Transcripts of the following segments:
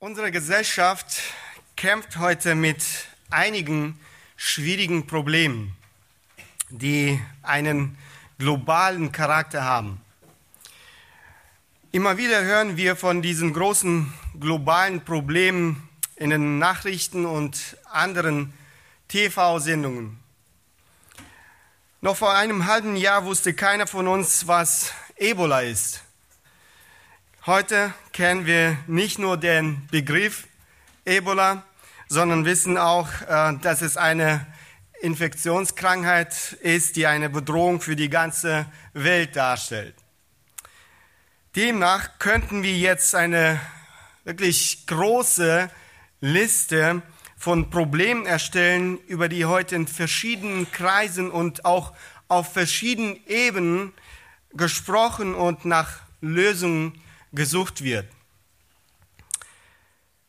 Unsere Gesellschaft kämpft heute mit einigen schwierigen Problemen, die einen globalen Charakter haben. Immer wieder hören wir von diesen großen globalen Problemen in den Nachrichten und anderen TV-Sendungen. Noch vor einem halben Jahr wusste keiner von uns, was Ebola ist. Heute kennen wir nicht nur den Begriff Ebola, sondern wissen auch, äh, dass es eine Infektionskrankheit ist, die eine Bedrohung für die ganze Welt darstellt. Demnach könnten wir jetzt eine wirklich große Liste von Problemen erstellen, über die heute in verschiedenen Kreisen und auch auf verschiedenen Ebenen gesprochen und nach Lösungen gesucht wird.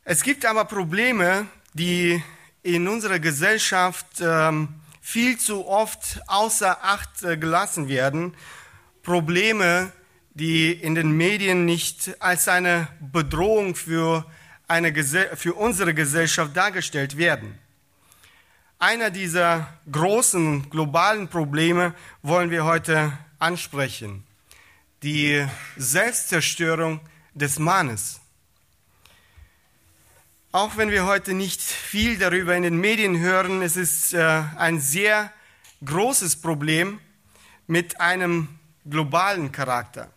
Es gibt aber Probleme, die in unserer Gesellschaft ähm, viel zu oft außer Acht äh, gelassen werden. Probleme, die in den Medien nicht als eine Bedrohung für, eine, für unsere Gesellschaft dargestellt werden. Einer dieser großen globalen Probleme wollen wir heute ansprechen die Selbstzerstörung des Mannes. Auch wenn wir heute nicht viel darüber in den Medien hören, es ist äh, ein sehr großes Problem mit einem globalen Charakter.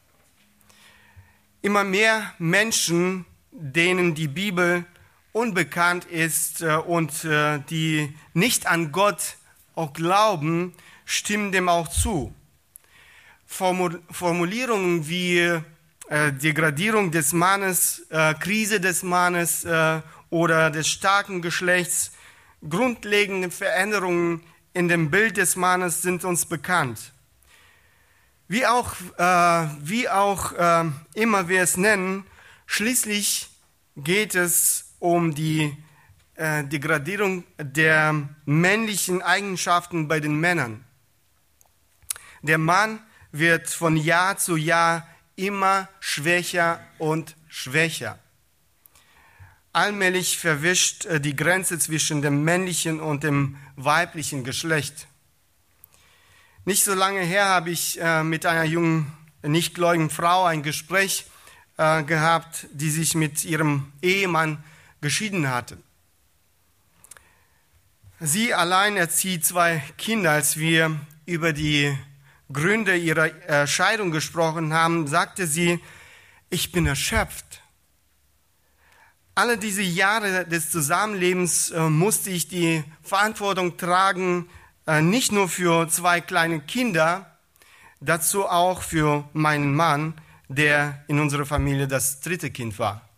Immer mehr Menschen, denen die Bibel unbekannt ist äh, und äh, die nicht an Gott auch glauben, stimmen dem auch zu. Formulierungen wie äh, Degradierung des Mannes, äh, Krise des Mannes äh, oder des starken Geschlechts, grundlegende Veränderungen in dem Bild des Mannes sind uns bekannt. Wie auch, wie auch immer wir es nennen, schließlich geht es um die Degradierung der männlichen Eigenschaften bei den Männern. Der Mann wird von Jahr zu Jahr immer schwächer und schwächer. Allmählich verwischt äh, die Grenze zwischen dem männlichen und dem weiblichen Geschlecht. Nicht so lange her habe ich äh, mit einer jungen, nichtgläubigen Frau ein Gespräch äh, gehabt, die sich mit ihrem Ehemann geschieden hatte. Sie allein erzieht zwei Kinder. Als wir über die Gründe ihrer Scheidung gesprochen haben, sagte sie, ich bin erschöpft. Alle diese Jahre des Zusammenlebens äh, musste ich die Verantwortung tragen, äh, nicht nur für zwei kleine Kinder, dazu auch für meinen Mann, der in unserer Familie das dritte Kind war.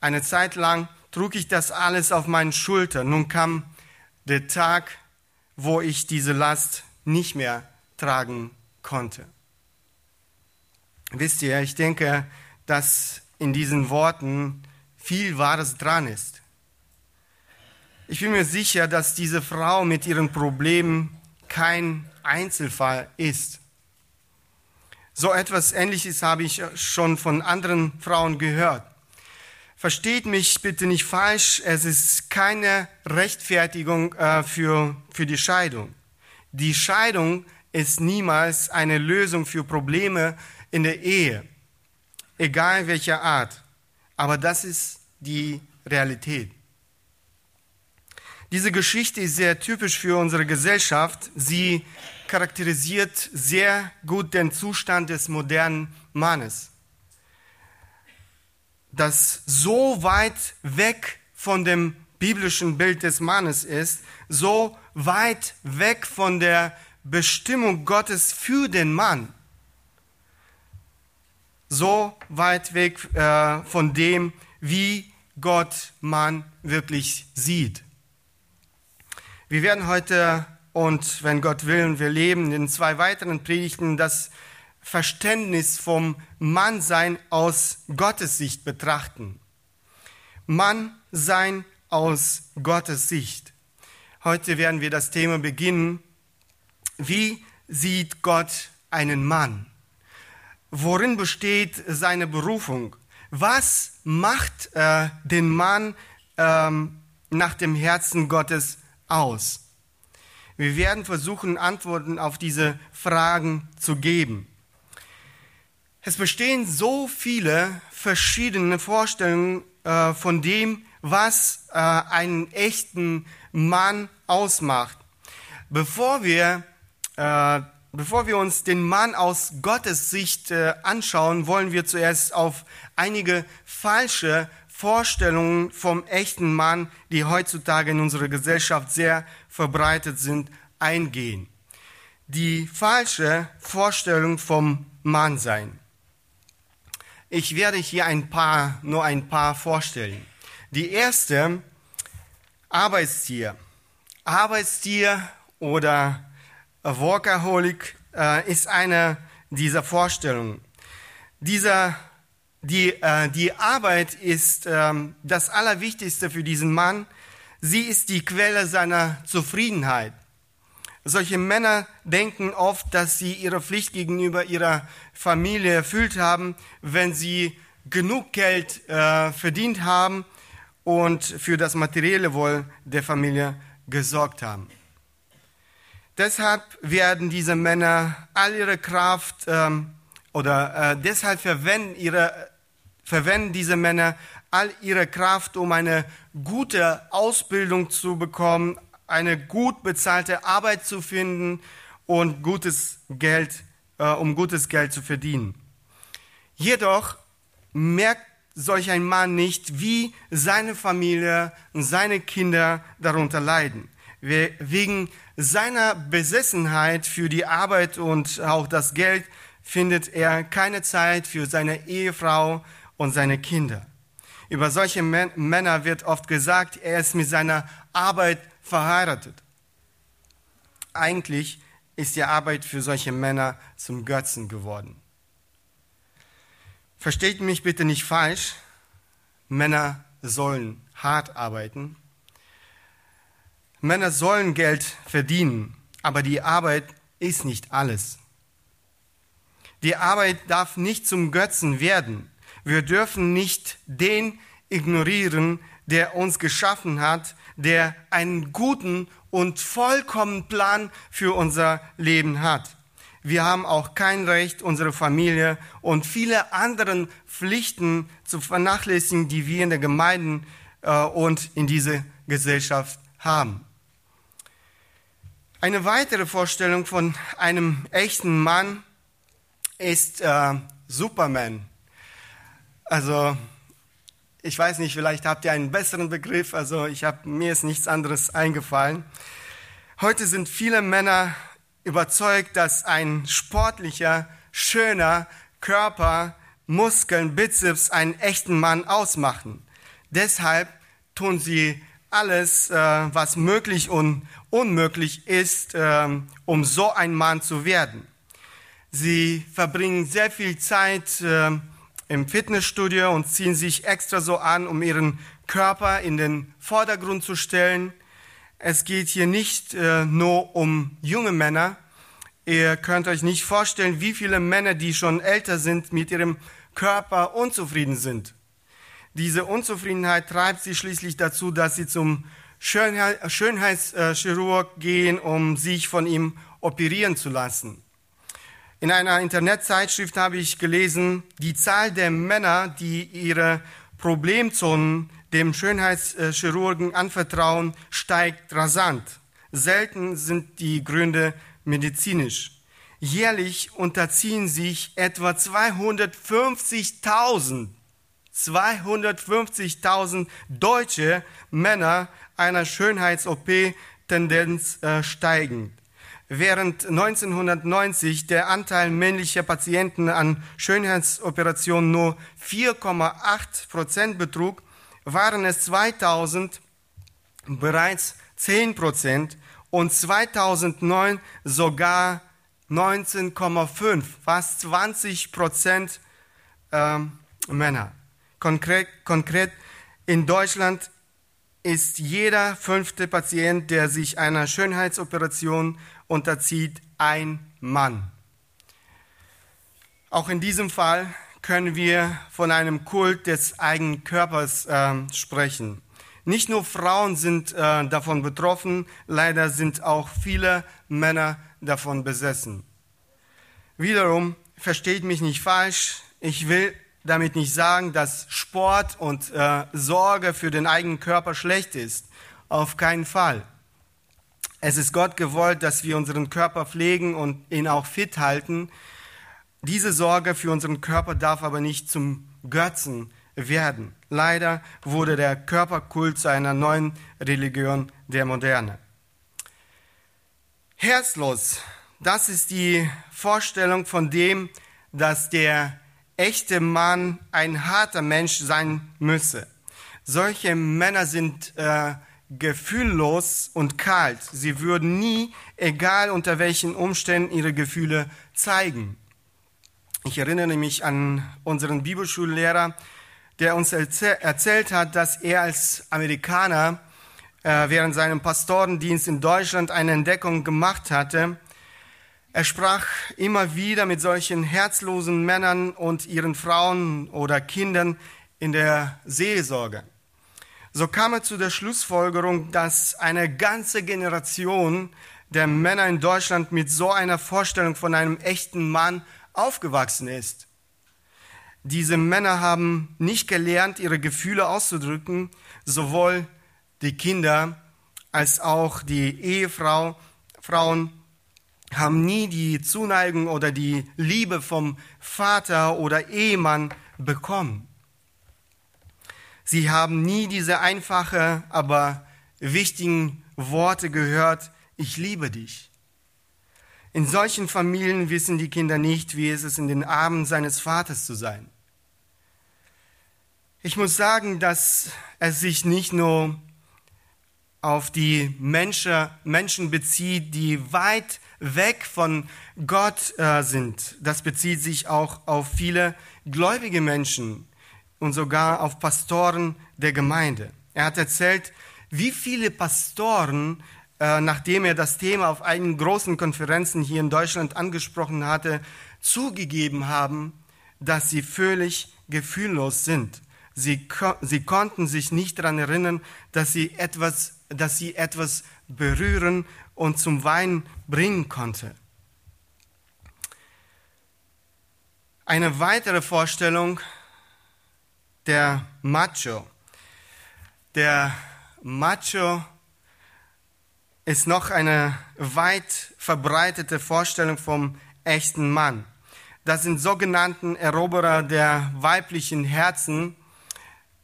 Eine Zeit lang trug ich das alles auf meinen Schultern. Nun kam der Tag, wo ich diese Last nicht mehr tragen konnte. Wisst ihr, ich denke, dass in diesen Worten viel Wahres dran ist. Ich bin mir sicher, dass diese Frau mit ihren Problemen kein Einzelfall ist. So etwas Ähnliches habe ich schon von anderen Frauen gehört. Versteht mich bitte nicht falsch, es ist keine Rechtfertigung äh, für, für die Scheidung. Die Scheidung ist niemals eine Lösung für Probleme in der Ehe, egal welcher Art. Aber das ist die Realität. Diese Geschichte ist sehr typisch für unsere Gesellschaft. Sie charakterisiert sehr gut den Zustand des modernen Mannes, das so weit weg von dem biblischen Bild des Mannes ist, so weit weg von der Bestimmung Gottes für den Mann. So weit weg äh, von dem, wie Gott Mann wirklich sieht. Wir werden heute und wenn Gott will, wir leben in zwei weiteren Predigten das Verständnis vom Mannsein aus Gottes Sicht betrachten. Mannsein aus Gottes Sicht. Heute werden wir das Thema beginnen. Wie sieht Gott einen Mann? Worin besteht seine Berufung? was macht äh, den Mann ähm, nach dem Herzen Gottes aus? Wir werden versuchen, Antworten auf diese Fragen zu geben. Es bestehen so viele verschiedene Vorstellungen äh, von dem, was äh, einen echten Mann ausmacht. Bevor wir, äh, bevor wir uns den Mann aus Gottes Sicht äh, anschauen, wollen wir zuerst auf einige falsche Vorstellungen vom echten Mann, die heutzutage in unserer Gesellschaft sehr verbreitet sind, eingehen. Die falsche Vorstellung vom Mannsein. Ich werde hier ein paar, nur ein paar vorstellen. Die erste, Arbeitstier. Arbeitstier oder Workaholic äh, ist eine dieser Vorstellungen. Dieser, die, äh, die Arbeit ist ähm, das Allerwichtigste für diesen Mann. Sie ist die Quelle seiner Zufriedenheit. Solche Männer denken oft, dass sie ihre Pflicht gegenüber ihrer Familie erfüllt haben, wenn sie genug Geld äh, verdient haben und für das materielle Wohl der Familie gesorgt haben. Deshalb werden diese Männer all ihre Kraft ähm, oder äh, deshalb verwenden, ihre, verwenden diese Männer all ihre Kraft, um eine gute Ausbildung zu bekommen, eine gut bezahlte Arbeit zu finden und gutes Geld, äh, um gutes Geld zu verdienen. Jedoch merkt solch ein Mann nicht, wie seine Familie und seine Kinder darunter leiden. Wegen seiner Besessenheit für die Arbeit und auch das Geld findet er keine Zeit für seine Ehefrau und seine Kinder. Über solche Männer wird oft gesagt, er ist mit seiner Arbeit verheiratet. Eigentlich ist die Arbeit für solche Männer zum Götzen geworden. Versteht mich bitte nicht falsch, Männer sollen hart arbeiten. Männer sollen Geld verdienen, aber die Arbeit ist nicht alles. Die Arbeit darf nicht zum Götzen werden. Wir dürfen nicht den ignorieren, der uns geschaffen hat, der einen guten und vollkommenen Plan für unser Leben hat. Wir haben auch kein Recht, unsere Familie und viele andere Pflichten zu vernachlässigen, die wir in der Gemeinde äh, und in dieser Gesellschaft haben. Eine weitere Vorstellung von einem echten Mann ist äh, Superman. Also ich weiß nicht, vielleicht habt ihr einen besseren Begriff. Also ich habe mir ist nichts anderes eingefallen. Heute sind viele Männer überzeugt, dass ein sportlicher, schöner Körper, Muskeln, Bizeps einen echten Mann ausmachen. Deshalb tun sie alles, äh, was möglich und unmöglich ist, äh, um so ein Mann zu werden. Sie verbringen sehr viel Zeit äh, im Fitnessstudio und ziehen sich extra so an, um ihren Körper in den Vordergrund zu stellen. Es geht hier nicht äh, nur um junge Männer. Ihr könnt euch nicht vorstellen, wie viele Männer, die schon älter sind, mit ihrem Körper unzufrieden sind. Diese Unzufriedenheit treibt sie schließlich dazu, dass sie zum Schönheitschirurg gehen, um sich von ihm operieren zu lassen. In einer Internetzeitschrift habe ich gelesen, die Zahl der Männer, die ihre Problemzonen dem Schönheitschirurgen anvertrauen, steigt rasant. Selten sind die Gründe medizinisch. Jährlich unterziehen sich etwa 250.000 250.000 deutsche Männer einer Schönheits-OP Tendenz äh, steigend. Während 1990 der Anteil männlicher Patienten an Schönheitsoperationen nur 4,8 Prozent betrug, waren es 2000 bereits 10 Prozent und 2009 sogar 19,5, fast 20 Prozent äh, Männer. Konkret, konkret in Deutschland ist jeder fünfte Patient, der sich einer Schönheitsoperation unterzieht, ein Mann. Auch in diesem Fall können wir von einem Kult des eigenen Körpers äh, sprechen. Nicht nur Frauen sind äh, davon betroffen, leider sind auch viele Männer davon besessen. Wiederum, versteht mich nicht falsch, ich will damit nicht sagen, dass Sport und äh, Sorge für den eigenen Körper schlecht ist. Auf keinen Fall. Es ist Gott gewollt, dass wir unseren Körper pflegen und ihn auch fit halten. Diese Sorge für unseren Körper darf aber nicht zum Götzen werden. Leider wurde der Körperkult zu einer neuen Religion der Moderne. Herzlos, das ist die Vorstellung von dem, dass der echte Mann ein harter Mensch sein müsse. Solche Männer sind äh, gefühllos und kalt. Sie würden nie, egal unter welchen Umständen, ihre Gefühle zeigen. Ich erinnere mich an unseren Bibelschullehrer, der uns erzählt hat, dass er als Amerikaner äh, während seinem Pastorendienst in Deutschland eine Entdeckung gemacht hatte. Er sprach immer wieder mit solchen herzlosen Männern und ihren Frauen oder Kindern in der Seelsorge. So kam er zu der Schlussfolgerung, dass eine ganze Generation der Männer in Deutschland mit so einer Vorstellung von einem echten Mann aufgewachsen ist. Diese Männer haben nicht gelernt, ihre Gefühle auszudrücken, sowohl die Kinder als auch die Ehefrau, Frauen haben nie die Zuneigung oder die Liebe vom Vater oder Ehemann bekommen. Sie haben nie diese einfache, aber wichtigen Worte gehört, ich liebe dich. In solchen Familien wissen die Kinder nicht, wie es ist, in den Armen seines Vaters zu sein. Ich muss sagen, dass es sich nicht nur auf die Menschen, Menschen bezieht, die weit weg von Gott äh, sind. Das bezieht sich auch auf viele gläubige Menschen und sogar auf Pastoren der Gemeinde. Er hat erzählt, wie viele Pastoren äh, nachdem er das Thema auf einigen großen Konferenzen hier in Deutschland angesprochen hatte, zugegeben haben, dass sie völlig gefühllos sind. Sie, sie konnten sich nicht daran erinnern, dass sie, etwas, dass sie etwas berühren und zum Weinen bringen konnte. Eine weitere Vorstellung der Macho. Der Macho ist noch eine weit verbreitete Vorstellung vom echten Mann. Das sind sogenannten Eroberer der weiblichen Herzen.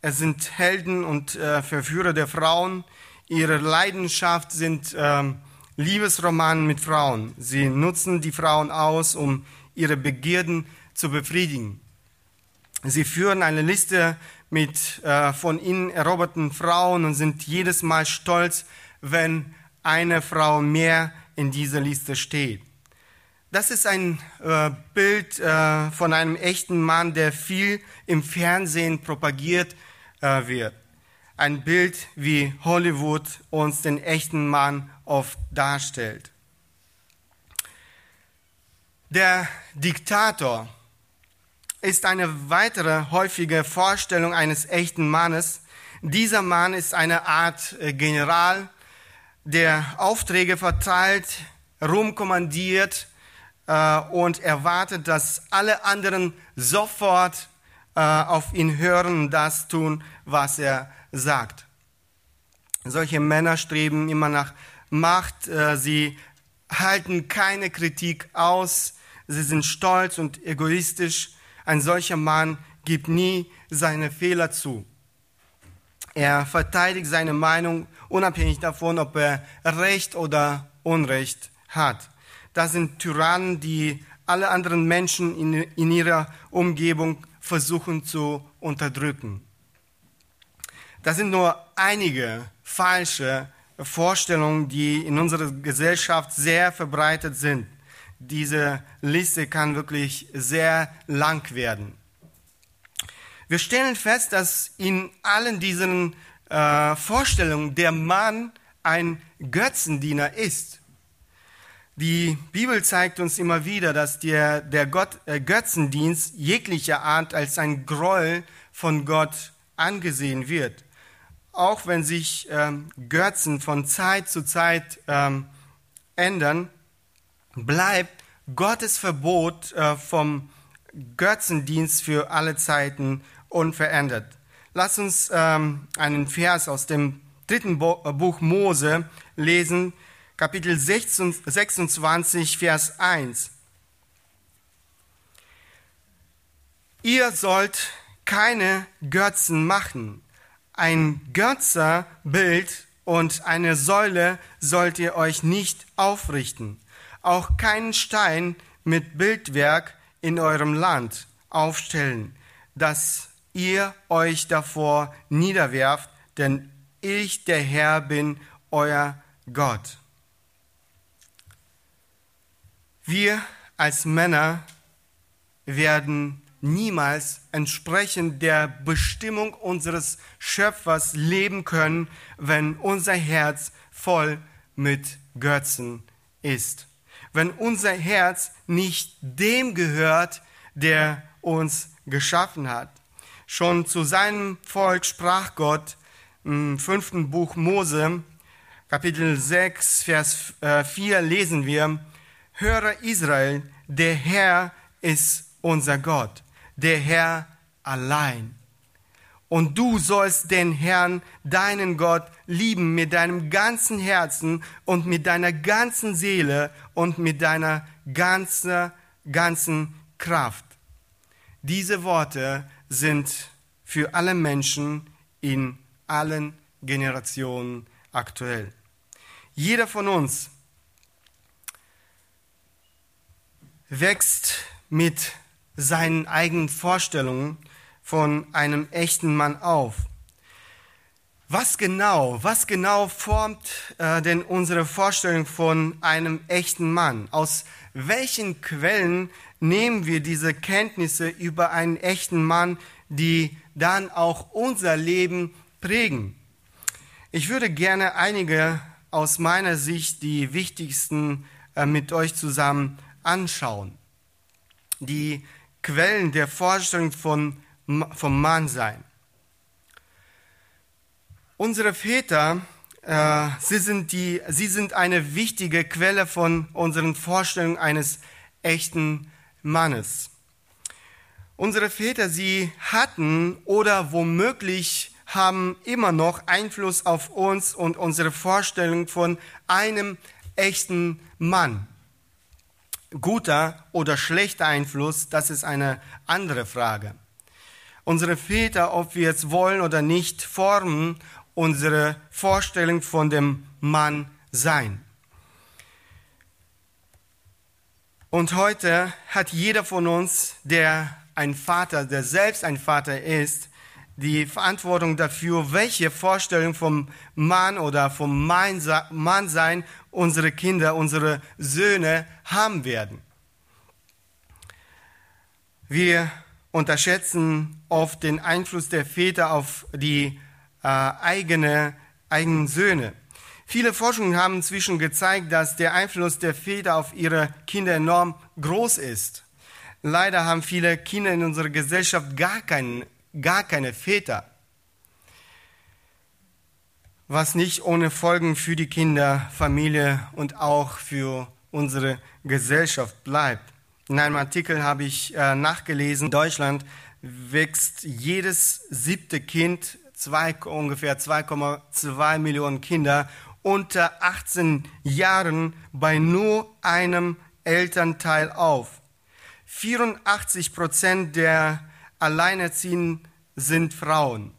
Es sind Helden und äh, Verführer der Frauen. Ihre Leidenschaft sind äh, Liebesromanen mit Frauen. Sie nutzen die Frauen aus, um ihre Begierden zu befriedigen. Sie führen eine Liste mit äh, von ihnen eroberten Frauen und sind jedes Mal stolz, wenn eine Frau mehr in dieser Liste steht. Das ist ein äh, Bild äh, von einem echten Mann, der viel im Fernsehen propagiert äh, wird. Ein Bild, wie Hollywood uns den echten Mann oft darstellt. Der Diktator ist eine weitere häufige Vorstellung eines echten Mannes. Dieser Mann ist eine Art äh, General, der Aufträge verteilt, rumkommandiert äh, und erwartet, dass alle anderen sofort äh, auf ihn hören das tun, was er sagt. Solche Männer streben immer nach Macht, äh, sie halten keine Kritik aus, sie sind stolz und egoistisch. Ein solcher Mann gibt nie seine Fehler zu. Er verteidigt seine Meinung unabhängig davon, ob er Recht oder Unrecht hat. Das sind Tyrannen, die alle anderen Menschen in, in ihrer Umgebung versuchen zu unterdrücken. Das sind nur einige falsche Vorstellungen, die in unserer Gesellschaft sehr verbreitet sind. Diese Liste kann wirklich sehr lang werden. Wir stellen fest, dass in allen diesen äh, Vorstellungen der Mann ein Götzendiener ist. Die Bibel zeigt uns immer wieder, dass der, der Gott, äh, Götzendienst jeglicher Art als ein Gräuel von Gott angesehen wird. Auch wenn sich ähm, Götzen von Zeit zu Zeit ähm, ändern, bleibt Gottes Verbot äh, vom Götzendienst für alle Zeiten unverändert. Lass uns ähm, einen Vers aus dem dritten äh, Buch Mose lesen, Kapitel 26, Vers 1. Ihr sollt keine Götzen machen. Ein Götzerbild und eine Säule sollt ihr euch nicht aufrichten. Auch keinen Stein mit Bildwerk in eurem Land aufstellen, dass ihr euch davor niederwerft, denn ich, der Herr, bin euer Gott. Wir als Männer werden niemals entsprechend der Bestimmung unseres Schöpfers leben können, wenn unser Herz voll mit Götzen ist. Wenn unser Herz nicht dem gehört, der uns geschaffen hat. Schon zu seinem Volk sprach Gott im fünften Buch Mose, Kapitel 6, Vers 4 äh, lesen wir, Höre Israel, der Herr ist unser Gott, der Herr allein. Und du sollst den Herrn, deinen Gott, lieben mit deinem ganzen Herzen und mit deiner ganzen Seele und mit deiner ganzen, ganzen Kraft. Diese Worte sind für alle Menschen in allen Generationen aktuell. Jeder von uns wächst mit seinen eigenen Vorstellungen von einem echten Mann auf. Was genau, was genau formt äh, denn unsere Vorstellung von einem echten Mann? Aus welchen Quellen nehmen wir diese Kenntnisse über einen echten Mann, die dann auch unser Leben prägen? Ich würde gerne einige aus meiner Sicht die wichtigsten äh, mit euch zusammen anschauen. Die Quellen der Vorstellung von, vom Mannsein. Unsere Väter, äh, sie, sind die, sie sind eine wichtige Quelle von unseren Vorstellungen eines echten Mannes. Unsere Väter, sie hatten oder womöglich haben immer noch Einfluss auf uns und unsere Vorstellung von einem echten Mann. Guter oder schlechter Einfluss, das ist eine andere Frage. Unsere Väter, ob wir es wollen oder nicht, formen unsere Vorstellung von dem Mann sein. Und heute hat jeder von uns, der ein Vater, der selbst ein Vater ist, die Verantwortung dafür, welche Vorstellung vom Mann oder vom Mannsein unsere Kinder, unsere Söhne haben werden. Wir unterschätzen oft den Einfluss der Väter auf die äh, eigene, eigenen Söhne. Viele Forschungen haben inzwischen gezeigt, dass der Einfluss der Väter auf ihre Kinder enorm groß ist. Leider haben viele Kinder in unserer Gesellschaft gar, kein, gar keine Väter, was nicht ohne Folgen für die Kinder, Familie und auch für unsere Gesellschaft bleibt. In einem Artikel habe ich äh, nachgelesen, in Deutschland wächst jedes siebte Kind zwei, ungefähr 2,2 Millionen Kinder unter 18 Jahren bei nur einem Elternteil auf. 84 Prozent der Alleinerziehenden sind Frauen.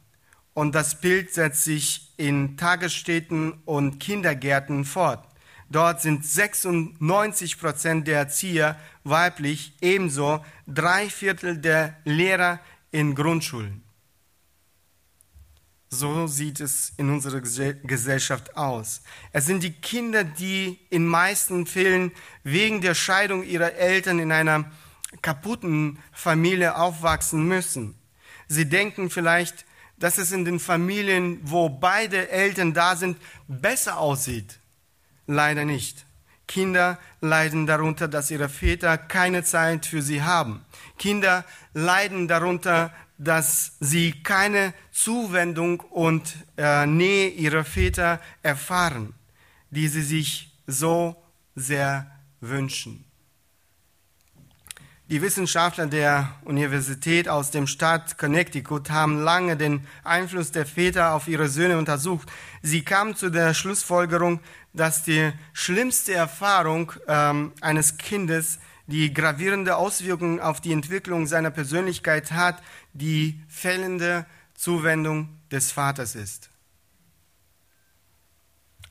Und das Bild setzt sich in Tagesstätten und Kindergärten fort. Dort sind 96 Prozent der Erzieher weiblich, ebenso drei Viertel der Lehrer in Grundschulen. So sieht es in unserer Gesellschaft aus. Es sind die Kinder, die in meisten Fällen wegen der Scheidung ihrer Eltern in einer kaputten Familie aufwachsen müssen. Sie denken vielleicht, dass es in den Familien, wo beide Eltern da sind, besser aussieht. Leider nicht. Kinder leiden darunter, dass ihre Väter keine Zeit für sie haben. Kinder leiden darunter, dass sie keine Zuwendung und äh, Nähe ihrer Väter erfahren, die sie sich so sehr wünschen. Die Wissenschaftler der Universität aus dem Staat Connecticut haben lange den Einfluss der Väter auf ihre Söhne untersucht. Sie kamen zu der Schlussfolgerung, dass die schlimmste Erfahrung ähm, eines Kindes, die gravierende Auswirkungen auf die Entwicklung seiner Persönlichkeit hat, die fehlende Zuwendung des Vaters ist.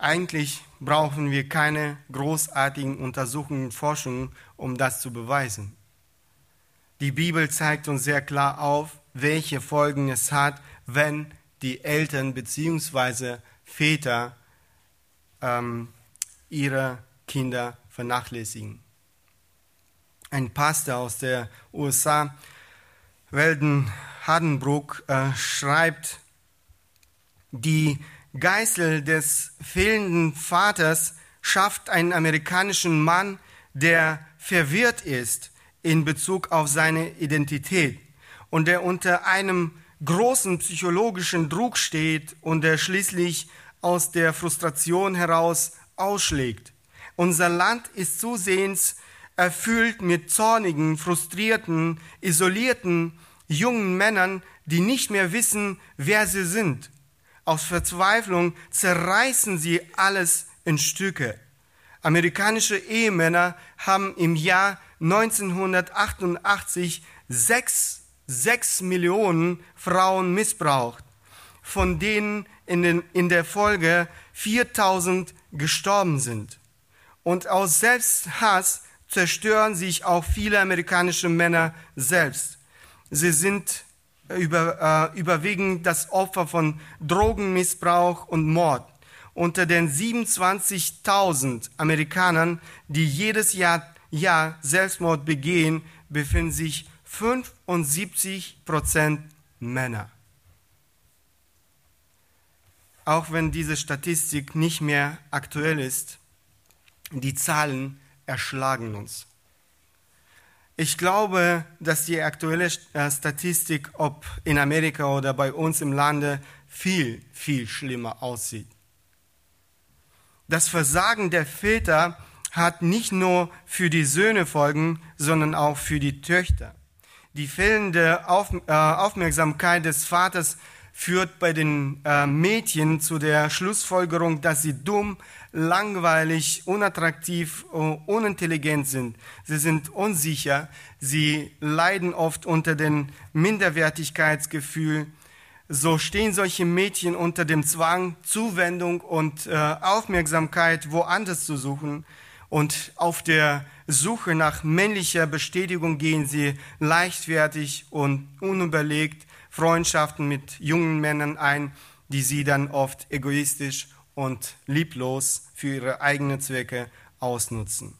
Eigentlich brauchen wir keine großartigen Untersuchungen und Forschungen, um das zu beweisen. Die Bibel zeigt uns sehr klar auf, welche Folgen es hat, wenn die Eltern bzw. Väter ähm, ihre Kinder vernachlässigen. Ein Pastor aus der USA, Weldon Hardenbrook, äh, schreibt, die Geißel des fehlenden Vaters schafft einen amerikanischen Mann, der verwirrt ist, in Bezug auf seine Identität und der unter einem großen psychologischen Druck steht und der schließlich aus der Frustration heraus ausschlägt. Unser Land ist zusehends erfüllt mit zornigen, frustrierten, isolierten jungen Männern, die nicht mehr wissen, wer sie sind. Aus Verzweiflung zerreißen sie alles in Stücke. Amerikanische Ehemänner haben im Jahr 1988 sechs, sechs Millionen Frauen missbraucht, von denen in, den, in der Folge 4000 gestorben sind. Und aus Selbsthass zerstören sich auch viele amerikanische Männer selbst. Sie sind über, äh, überwiegend das Opfer von Drogenmissbrauch und Mord. Unter den 27.000 Amerikanern, die jedes Jahr Jahr Selbstmord begehen, befinden sich 75 Prozent Männer. Auch wenn diese Statistik nicht mehr aktuell ist, die Zahlen erschlagen uns. Ich glaube, dass die aktuelle äh, Statistik, ob in Amerika oder bei uns im Lande, viel, viel schlimmer aussieht. Das Versagen der Väter hat nicht nur für die Söhne Folgen, sondern auch für die Töchter. Die fehlende äh, Aufmerksamkeit des Vaters führt bei den äh, Mädchen zu der Schlussfolgerung, dass sie dumm, langweilig, unattraktiv, uh, unintelligent sind. Sie sind unsicher, sie leiden oft unter dem Minderwertigkeitsgefühl. So stehen solche Mädchen unter dem Zwang, Zuwendung und äh, Aufmerksamkeit woanders zu suchen. Und auf der Suche nach männlicher Bestätigung gehen sie leichtfertig und unüberlegt Freundschaften mit jungen Männern ein, die sie dann oft egoistisch und lieblos für ihre eigenen Zwecke ausnutzen.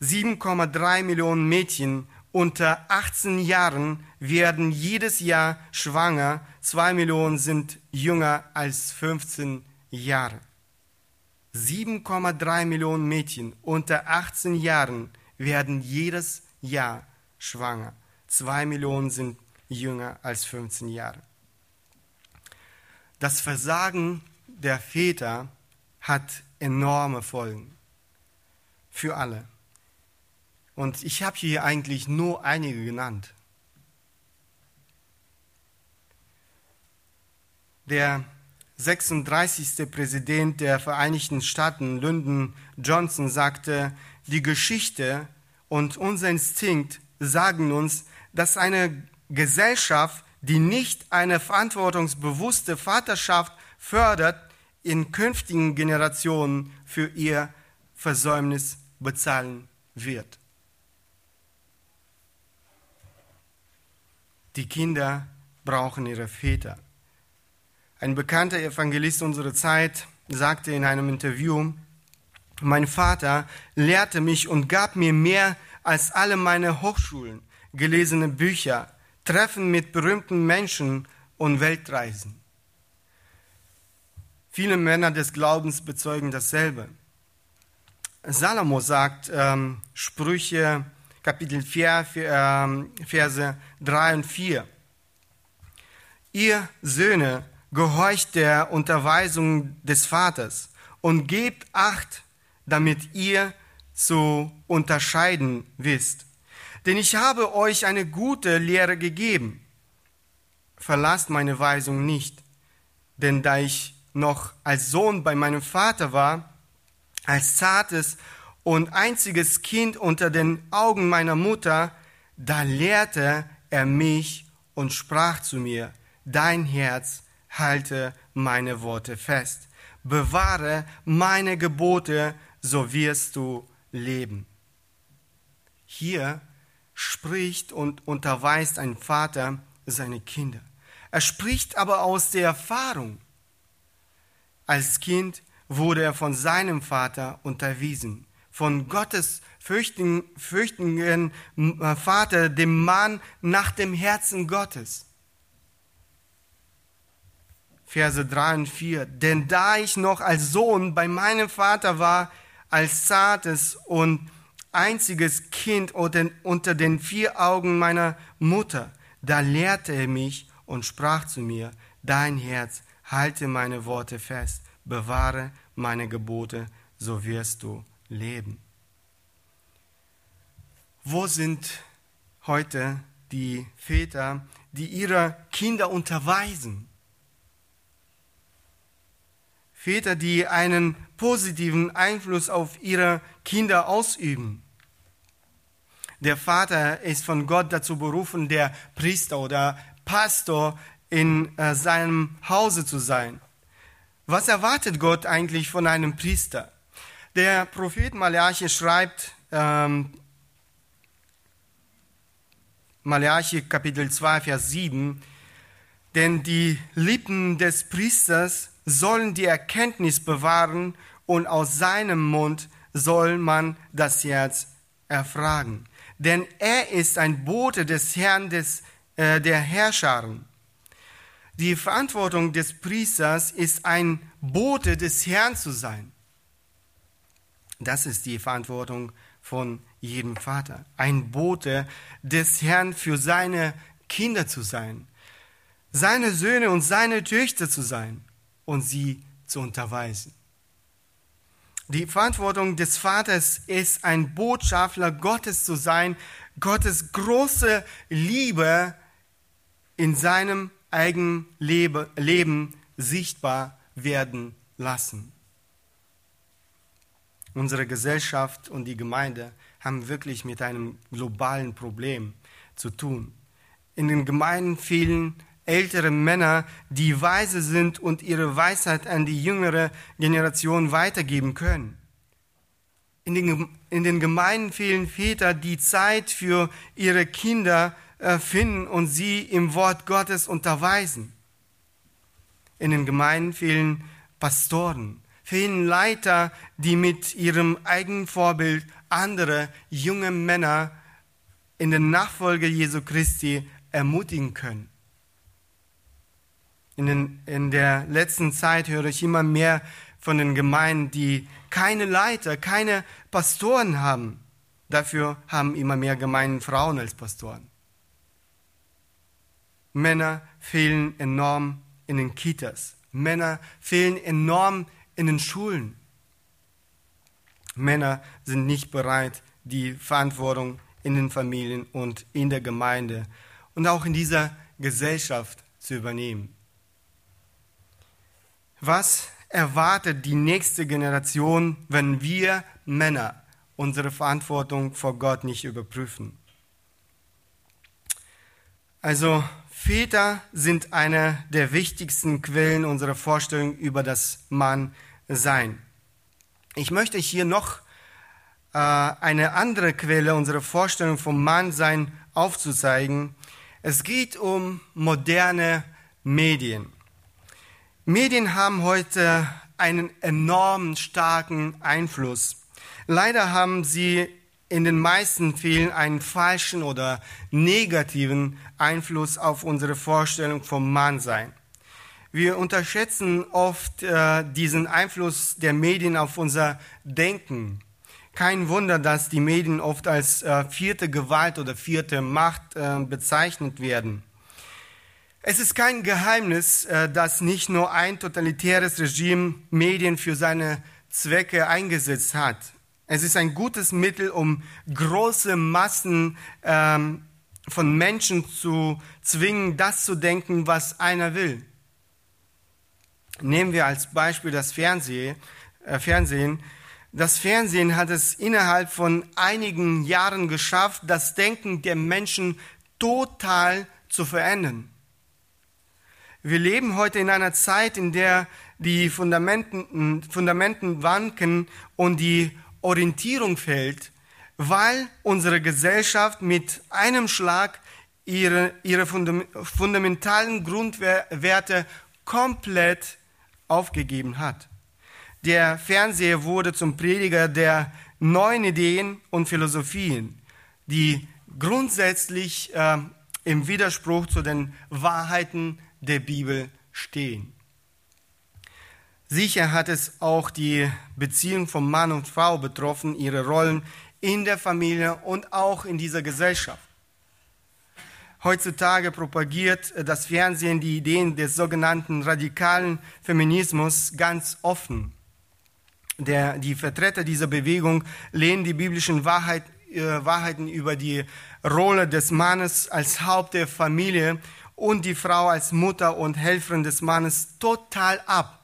7,3 Millionen Mädchen unter 18 Jahren werden jedes Jahr schwanger. Zwei Millionen sind jünger als 15 Jahre. 7,3 Millionen Mädchen unter 18 Jahren werden jedes Jahr schwanger. 2 Millionen sind jünger als 15 Jahre. Das Versagen der Väter hat enorme Folgen für alle. Und ich habe hier eigentlich nur einige genannt. Der 36. Präsident der Vereinigten Staaten, Lyndon Johnson, sagte, die Geschichte und unser Instinkt sagen uns, dass eine Gesellschaft, die nicht eine verantwortungsbewusste Vaterschaft fördert, in künftigen Generationen für ihr Versäumnis bezahlen wird. Die Kinder brauchen ihre Väter. Ein bekannter Evangelist unserer Zeit sagte in einem Interview, mein Vater lehrte mich und gab mir mehr als alle meine Hochschulen, gelesene Bücher, Treffen mit berühmten Menschen und Weltreisen. Viele Männer des Glaubens bezeugen dasselbe. Salomo sagt, ähm, Sprüche Kapitel 4, ähm, Verse 3 und 4. Ihr Söhne, gehorcht der Unterweisung des Vaters und gebt Acht, damit ihr zu unterscheiden wisst. Denn ich habe euch eine gute Lehre gegeben. Verlasst meine Weisung nicht, denn da ich noch als Sohn bei meinem Vater war, als zartes und einziges Kind unter den Augen meiner Mutter, da lehrte er mich und sprach zu mir, dein Herz halte meine Worte fest, bewahre meine Gebote, so wirst du leben. Hier spricht und unterweist ein Vater seine Kinder. Er spricht aber aus der Erfahrung. Als Kind wurde er von seinem Vater unterwiesen, von Gottes fürchtigen äh, Vater, dem Mann nach dem Herzen Gottes. Verse 3 und 4. Denn da ich noch als Sohn bei meinem Vater war, als zartes und einziges Kind unter den vier Augen meiner Mutter, da lehrte er mich und sprach zu mir, dein Herz halte meine Worte fest, bewahre meine Gebote, so wirst du leben. Wo sind heute die Väter, die ihre Kinder unterweisen? Väter, die einen positiven Einfluss auf ihre Kinder ausüben. Der Vater ist von Gott dazu berufen, der Priester oder Pastor in äh, seinem Hause zu sein. Was erwartet Gott eigentlich von einem Priester? Der Prophet Malachi schreibt, ähm, Malachi Kapitel 2, Vers 7, denn die Lippen des Priesters sollen die Erkenntnis bewahren und aus seinem Mund soll man das Herz erfragen. Denn er ist ein Bote des Herrn des, äh, der Herrscharen. Die Verantwortung des Priesters ist ein Bote des Herrn zu sein. Das ist die Verantwortung von jedem Vater. Ein Bote des Herrn für seine Kinder zu sein. Seine Söhne und seine Töchter zu sein und sie zu unterweisen. Die Verantwortung des Vaters ist, ein Botschafter Gottes zu sein, Gottes große Liebe in seinem eigenen Leben sichtbar werden lassen. Unsere Gesellschaft und die Gemeinde haben wirklich mit einem globalen Problem zu tun. In den Gemeinden fehlen ältere Männer, die weise sind und ihre Weisheit an die jüngere Generation weitergeben können. In den, in den Gemeinden fehlen Väter, die Zeit für ihre Kinder äh, finden und sie im Wort Gottes unterweisen. In den Gemeinden fehlen Pastoren, fehlen Leiter, die mit ihrem eigenen Vorbild andere junge Männer in der Nachfolge Jesu Christi ermutigen können. In, den, in der letzten Zeit höre ich immer mehr von den Gemeinden, die keine Leiter, keine Pastoren haben. Dafür haben immer mehr Gemeinden Frauen als Pastoren. Männer fehlen enorm in den Kitas. Männer fehlen enorm in den Schulen. Männer sind nicht bereit, die Verantwortung in den Familien und in der Gemeinde und auch in dieser Gesellschaft zu übernehmen. Was erwartet die nächste Generation, wenn wir Männer unsere Verantwortung vor Gott nicht überprüfen? Also Väter sind eine der wichtigsten Quellen unserer Vorstellung über das Mannsein. Ich möchte hier noch äh, eine andere Quelle unserer Vorstellung vom Mannsein aufzuzeigen. Es geht um moderne Medien. Medien haben heute einen enorm starken Einfluss. Leider haben sie in den meisten Fällen einen falschen oder negativen Einfluss auf unsere Vorstellung vom Mannsein. Wir unterschätzen oft äh, diesen Einfluss der Medien auf unser Denken. Kein Wunder, dass die Medien oft als äh, vierte Gewalt oder vierte Macht äh, bezeichnet werden. Es ist kein Geheimnis, äh, dass nicht nur ein totalitäres Regime Medien für seine Zwecke eingesetzt hat. Es ist ein gutes Mittel, um große Massen ähm, von Menschen zu zwingen, das zu denken, was einer will. Nehmen wir als Beispiel das Fernsehen. Äh, Fernsehen. Das Fernsehen hat es innerhalb von einigen Jahren geschafft, das Denken der Menschen total zu verändern. Wir leben heute in einer Zeit, in der die Fundamenten, Fundamenten wanken und die Orientierung fällt, weil unsere Gesellschaft mit einem Schlag ihre, ihre fundamentalen Grundwerte komplett aufgegeben hat. Der Fernseher wurde zum Prediger der neuen Ideen und Philosophien, die grundsätzlich äh, im Widerspruch zu den Wahrheiten der Bibel stehen. Sicher hat es auch die Beziehung von Mann und Frau betroffen, ihre Rollen in der Familie und auch in dieser Gesellschaft. Heutzutage propagiert das Fernsehen die Ideen des sogenannten radikalen Feminismus ganz offen. Der, die Vertreter dieser Bewegung lehnen die biblischen Wahrheit, äh, Wahrheiten über die Rolle des Mannes als Haupt der Familie und die Frau als Mutter und Helferin des Mannes total ab.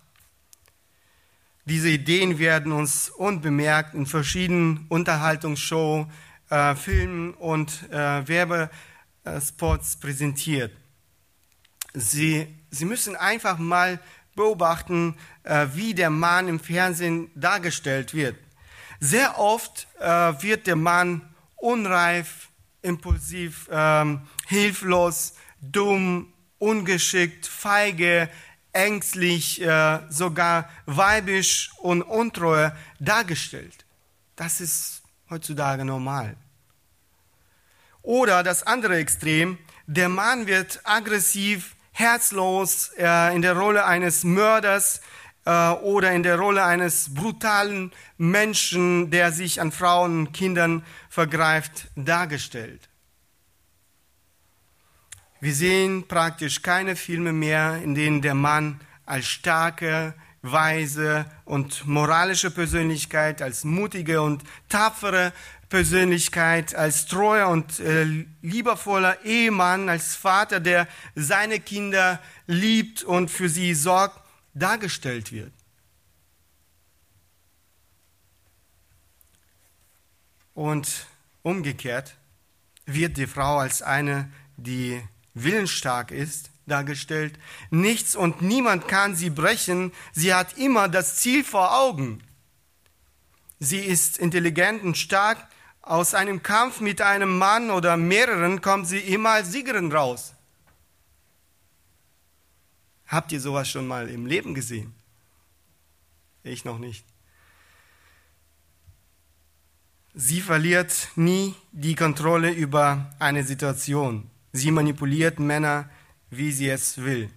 Diese Ideen werden uns unbemerkt in verschiedenen Unterhaltungsshows, äh, Filmen und äh, Werbespots präsentiert. Sie, Sie müssen einfach mal beobachten, äh, wie der Mann im Fernsehen dargestellt wird. Sehr oft äh, wird der Mann unreif, impulsiv, ähm, hilflos, dumm, ungeschickt, feige, ängstlich, äh, sogar weibisch und untreu dargestellt. Das ist heutzutage normal. Oder das andere Extrem, der Mann wird aggressiv, herzlos äh, in der Rolle eines Mörders äh, oder in der Rolle eines brutalen Menschen, der sich an Frauen und Kindern vergreift, dargestellt. Wir sehen praktisch keine Filme mehr, in denen der Mann als starke, weise und moralische Persönlichkeit, als mutige und tapfere Persönlichkeit, als treuer und äh, liebevoller Ehemann, als Vater, der seine Kinder liebt und für sie sorgt, dargestellt wird. Und umgekehrt wird die Frau als eine, die willensstark ist, dargestellt. Nichts und niemand kann sie brechen. Sie hat immer das Ziel vor Augen. Sie ist intelligent und stark. Aus einem Kampf mit einem Mann oder mehreren kommt sie immer als Siegerin raus. Habt ihr sowas schon mal im Leben gesehen? Ich noch nicht. Sie verliert nie die Kontrolle über eine Situation. Sie manipuliert Männer, wie sie es will.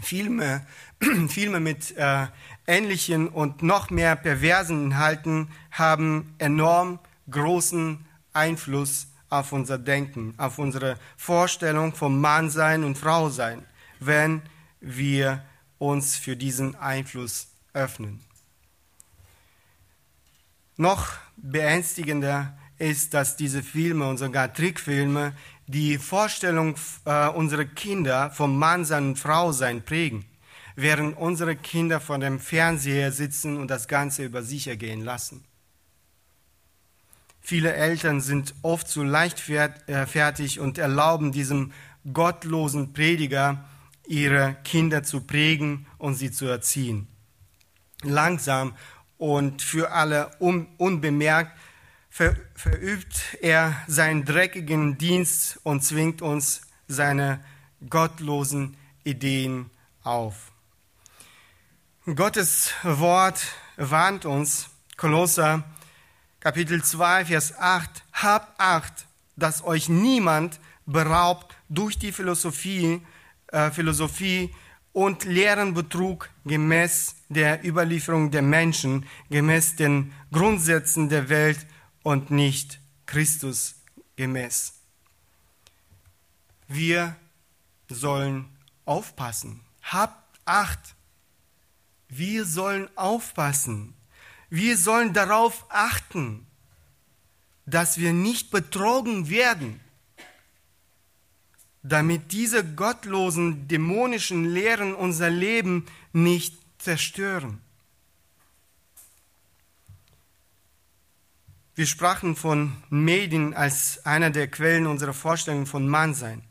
Filme, Filme mit äh, ähnlichen und noch mehr perversen Inhalten haben enorm großen Einfluss auf unser Denken, auf unsere Vorstellung vom Mannsein und Frausein, wenn wir uns für diesen Einfluss öffnen. Noch beängstigender ist, dass diese Filme und sogar Trickfilme die Vorstellung äh, unserer Kinder vom Mannsein und Frausein prägen, während unsere Kinder vor dem Fernseher sitzen und das Ganze über sich ergehen lassen. Viele Eltern sind oft zu leichtfertig und erlauben diesem gottlosen Prediger, ihre Kinder zu prägen und sie zu erziehen. Langsam und für alle unbemerkt ver, verübt er seinen dreckigen Dienst und zwingt uns seine gottlosen Ideen auf. Gottes Wort warnt uns, Kolosser Kapitel 2, Vers 8, habt Acht, dass euch niemand beraubt durch die Philosophie, äh, Philosophie und leeren Betrug gemäß der Überlieferung der Menschen, gemäß den Grundsätzen der Welt und nicht Christus gemäß. Wir sollen aufpassen. Habt Acht. Wir sollen aufpassen. Wir sollen darauf achten, dass wir nicht betrogen werden damit diese gottlosen, dämonischen Lehren unser Leben nicht zerstören. Wir sprachen von Medien als einer der Quellen unserer Vorstellung von Mannsein.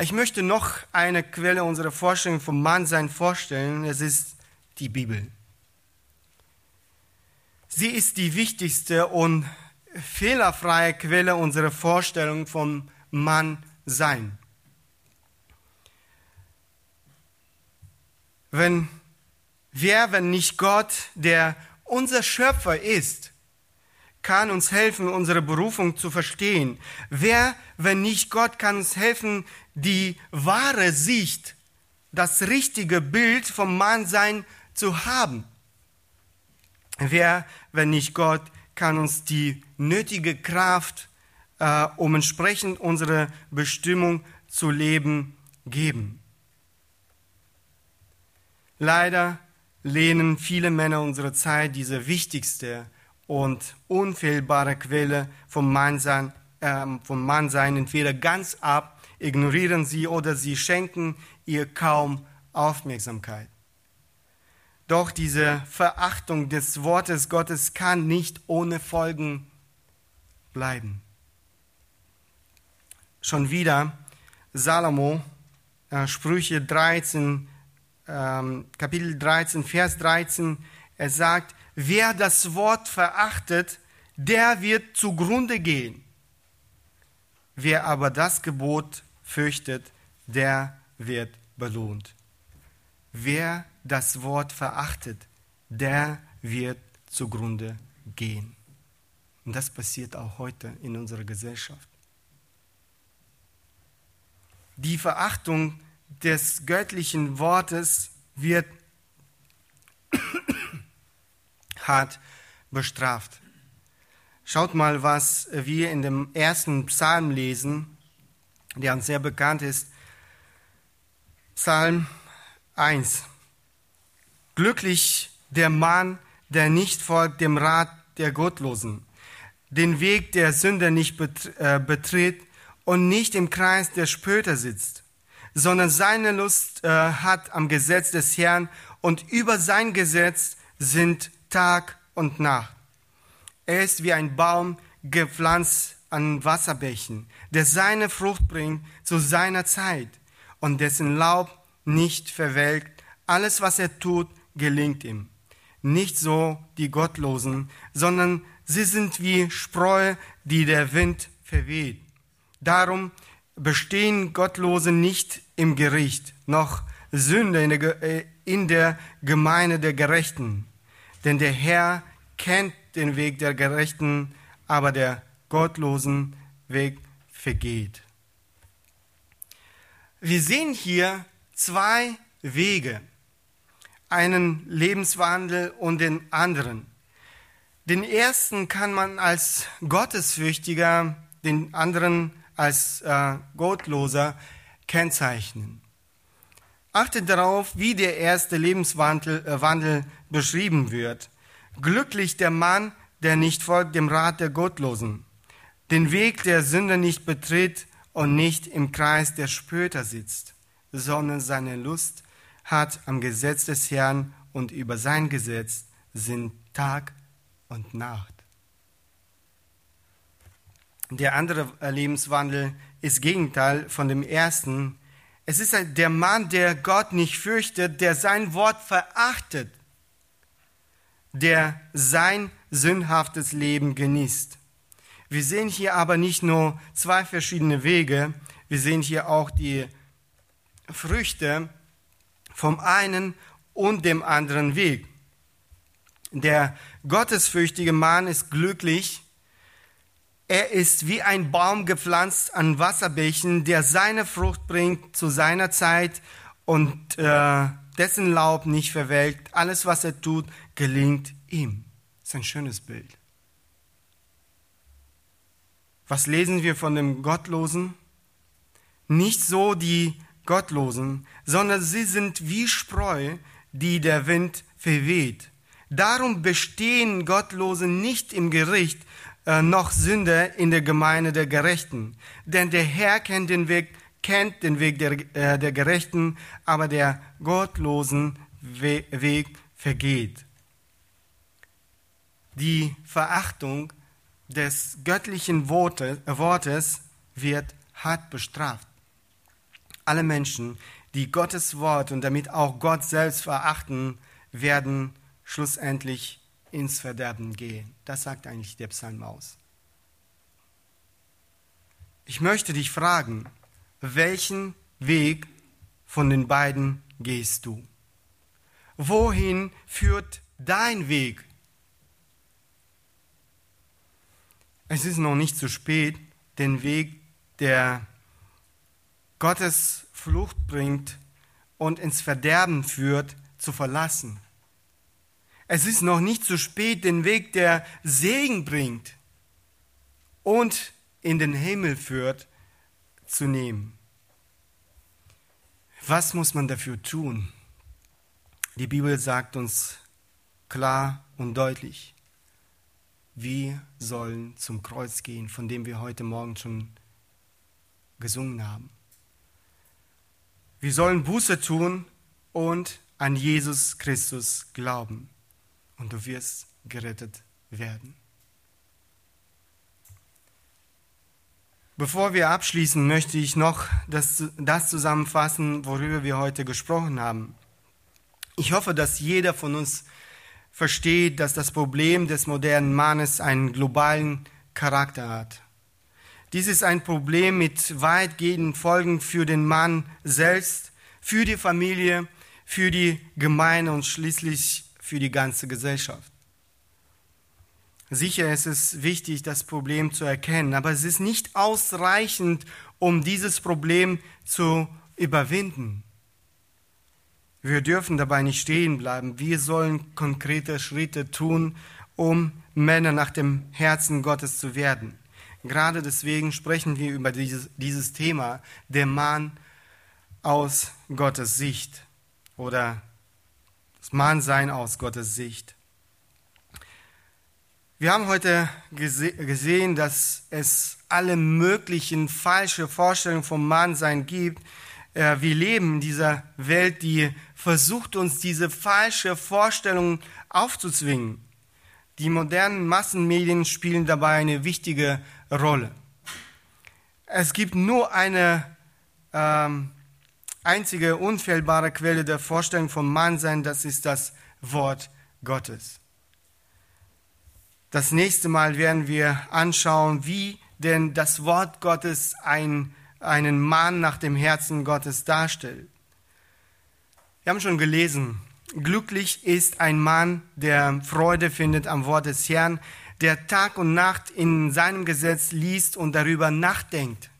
Ich möchte noch eine Quelle unserer Vorstellung von Mannsein vorstellen. Es ist die Bibel. Sie ist die wichtigste und fehlerfreie Quelle unserer Vorstellung von Mannsein. wenn wer, wenn nicht Gott, der unser Schöpfer ist, kann uns helfen, unsere Berufung zu verstehen. Wer, wenn nicht Gott, kann uns helfen, die wahre Sicht, das richtige Bild vom Mannsein zu haben. Wer, wenn nicht Gott, kann uns die nötige Kraft, äh, um entsprechend unsere Bestimmung zu leben, geben. Leider lehnen viele Männer unserer Zeit diese wichtigste und unfehlbare Quelle vom Mannsein, äh, vom Mannsein entweder ganz ab, ignorieren sie oder sie schenken ihr kaum Aufmerksamkeit. Doch diese Verachtung des Wortes Gottes kann nicht ohne Folgen bleiben. Schon wieder Salomo, äh, Sprüche 13, ähm, Kapitel 13, Vers 13, er sagt, wer das Wort verachtet, der wird zugrunde gehen. Wer aber das Gebot fürchtet, der wird belohnt. Wer das Wort verachtet, der wird zugrunde gehen. Und das passiert auch heute in unserer Gesellschaft. Die Verachtung des göttlichen Wortes wird hart bestraft. Schaut mal, was wir in dem ersten Psalm lesen, der uns sehr bekannt ist. Psalm 1. Glücklich der Mann, der nicht folgt dem Rat der Gottlosen, den Weg der Sünder nicht äh, betritt und nicht im Kreis der Spötter sitzt sondern seine Lust äh, hat am Gesetz des Herrn und über sein Gesetz sind Tag und Nacht. Er ist wie ein Baum gepflanzt an Wasserbächen, der seine Frucht bringt zu seiner Zeit und dessen Laub nicht verwelkt. Alles, was er tut, gelingt ihm. Nicht so die Gottlosen, sondern sie sind wie Spreu, die der Wind verweht. Darum bestehen Gottlose nicht im Gericht, noch Sünde in der, äh, in der Gemeinde der Gerechten. Denn der Herr kennt den Weg der Gerechten, aber der gottlosen Weg vergeht. Wir sehen hier zwei Wege, einen Lebenswandel und den anderen. Den ersten kann man als Gottesfürchtiger, den anderen als äh, Gottloser kennzeichnen. Achtet darauf, wie der erste Lebenswandel äh, Wandel beschrieben wird. Glücklich der Mann, der nicht folgt dem Rat der Gottlosen, den Weg der Sünder nicht betritt und nicht im Kreis der Spötter sitzt, sondern seine Lust hat am Gesetz des Herrn und über sein Gesetz sind Tag und Nacht. Der andere Lebenswandel ist Gegenteil von dem ersten. Es ist der Mann, der Gott nicht fürchtet, der sein Wort verachtet, der sein sündhaftes Leben genießt. Wir sehen hier aber nicht nur zwei verschiedene Wege, wir sehen hier auch die Früchte vom einen und dem anderen Weg. Der gottesfürchtige Mann ist glücklich, er ist wie ein Baum gepflanzt an Wasserbächen, der seine Frucht bringt zu seiner Zeit und äh, dessen Laub nicht verwelkt. Alles, was er tut, gelingt ihm. Das ist ein schönes Bild. Was lesen wir von dem Gottlosen? Nicht so die Gottlosen, sondern sie sind wie Spreu, die der Wind verweht. Darum bestehen Gottlose nicht im Gericht, noch Sünder in der Gemeinde der Gerechten. Denn der Herr kennt den Weg, kennt den Weg der, äh, der Gerechten, aber der gottlosen We Weg vergeht. Die Verachtung des göttlichen Wortes, Wortes wird hart bestraft. Alle Menschen, die Gottes Wort und damit auch Gott selbst verachten, werden schlussendlich ins Verderben gehen. Das sagt eigentlich der Psalm aus. Ich möchte dich fragen, welchen Weg von den beiden gehst du? Wohin führt dein Weg? Es ist noch nicht zu spät, den Weg, der Gottes Flucht bringt und ins Verderben führt, zu verlassen. Es ist noch nicht zu spät, den Weg, der Segen bringt und in den Himmel führt, zu nehmen. Was muss man dafür tun? Die Bibel sagt uns klar und deutlich, wir sollen zum Kreuz gehen, von dem wir heute Morgen schon gesungen haben. Wir sollen Buße tun und an Jesus Christus glauben und du wirst gerettet werden. Bevor wir abschließen, möchte ich noch das, das, zusammenfassen, worüber wir heute gesprochen haben. Ich hoffe, dass jeder von uns versteht, dass das Problem des modernen Mannes einen globalen Charakter hat. Dies ist ein Problem mit weitgehenden Folgen für den Mann selbst, für die Familie, für die Gemeinde und schließlich für die ganze Gesellschaft. Sicher ist es wichtig, das Problem zu erkennen, aber es ist nicht ausreichend, um dieses Problem zu überwinden. Wir dürfen dabei nicht stehen bleiben. Wir sollen konkrete Schritte tun, um Männer nach dem Herzen Gottes zu werden. Gerade deswegen sprechen wir über dieses, dieses Thema, der Mann aus Gottes Sicht oder das Mannsein aus Gottes Sicht. Wir haben heute gese gesehen, dass es alle möglichen falsche Vorstellungen vom Mannsein gibt. Äh, wir leben in dieser Welt, die versucht uns diese falsche Vorstellung aufzuzwingen. Die modernen Massenmedien spielen dabei eine wichtige Rolle. Es gibt nur eine ähm, einzige unfehlbare Quelle der Vorstellung vom Mannsein, das ist das Wort Gottes. Das nächste Mal werden wir anschauen, wie denn das Wort Gottes ein, einen Mann nach dem Herzen Gottes darstellt. Wir haben schon gelesen, glücklich ist ein Mann, der Freude findet am Wort des Herrn, der Tag und Nacht in seinem Gesetz liest und darüber nachdenkt.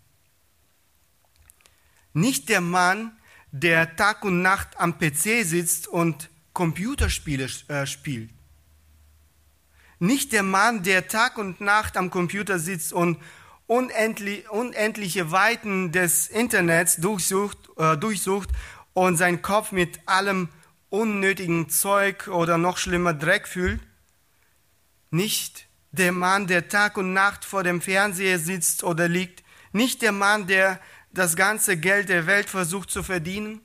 Nicht der Mann, der Tag und Nacht am PC sitzt und Computerspiele äh, spielt. Nicht der Mann, der Tag und Nacht am Computer sitzt und unendlich, unendliche Weiten des Internets durchsucht, äh, durchsucht und seinen Kopf mit allem unnötigen Zeug oder noch schlimmer Dreck fühlt. Nicht der Mann, der Tag und Nacht vor dem Fernseher sitzt oder liegt. Nicht der Mann, der das ganze Geld der Welt versucht zu verdienen?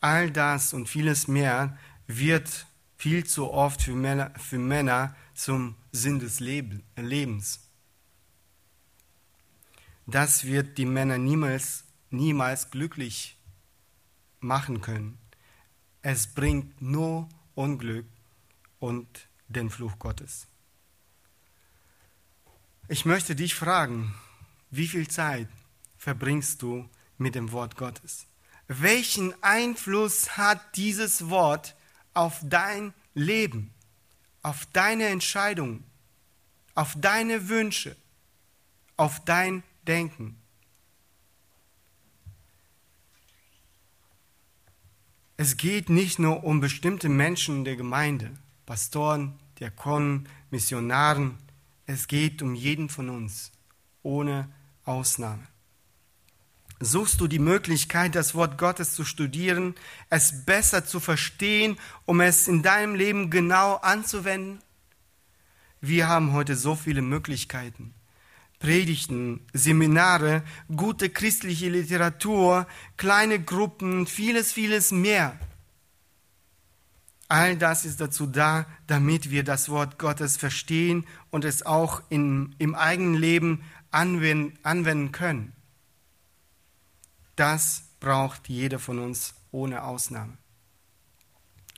All das und vieles mehr wird viel zu oft für Männer, für Männer zum Sinn des Lebens. Das wird die Männer niemals, niemals glücklich machen können. Es bringt nur Unglück und den Fluch Gottes. Ich möchte dich fragen, wie viel Zeit verbringst du mit dem Wort Gottes? Welchen Einfluss hat dieses Wort auf dein Leben, auf deine Entscheidungen, auf deine Wünsche, auf dein Denken? es geht nicht nur um bestimmte Menschen in der Gemeinde, Pastoren, Diakonen, Missionaren, es geht um jeden von uns, ohne Ausnahme. Suchst du die Möglichkeit, das Wort Gottes zu studieren, es besser zu verstehen, um es in deinem Leben genau anzuwenden? Wir haben heute so viele Möglichkeiten. Predigten, Seminare, gute christliche Literatur, kleine Gruppen, vieles, vieles mehr. All das ist dazu da, damit wir das Wort Gottes verstehen und es auch in, im eigenen Leben anwenden können. Das braucht jeder von uns ohne Ausnahme.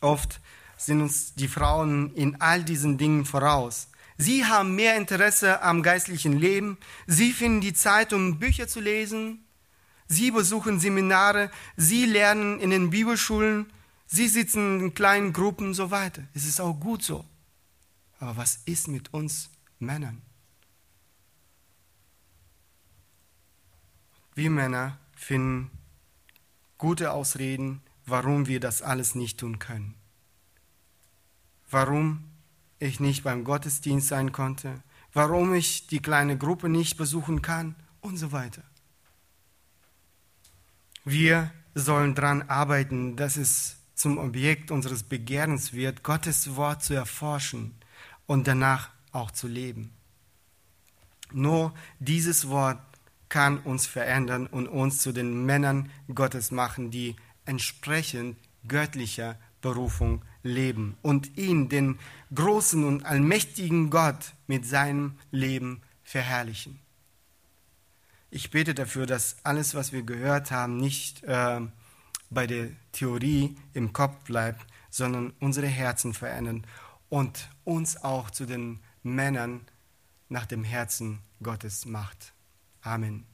Oft sind uns die Frauen in all diesen Dingen voraus. Sie haben mehr Interesse am geistlichen Leben. Sie finden die Zeit, um Bücher zu lesen. Sie besuchen Seminare. Sie lernen in den Bibelschulen. Sie sitzen in kleinen Gruppen und so weiter. Es ist auch gut so. Aber was ist mit uns Männern? Wir Männer finden gute Ausreden, warum wir das alles nicht tun können. Warum ich nicht beim Gottesdienst sein konnte, warum ich die kleine Gruppe nicht besuchen kann und so weiter. Wir sollen daran arbeiten, dass es zum Objekt unseres Begehrens wird, Gottes Wort zu erforschen und danach auch zu leben. Nur dieses Wort kann uns verändern und uns zu den Männern Gottes machen, die entsprechend göttlicher Berufung leben und ihn, den großen und allmächtigen Gott, mit seinem Leben verherrlichen. Ich bete dafür, dass alles, was wir gehört haben, nicht äh, bei der Theorie im Kopf bleibt, sondern unsere Herzen verändern und uns auch zu den Männern nach dem Herzen Gottes macht. Amen.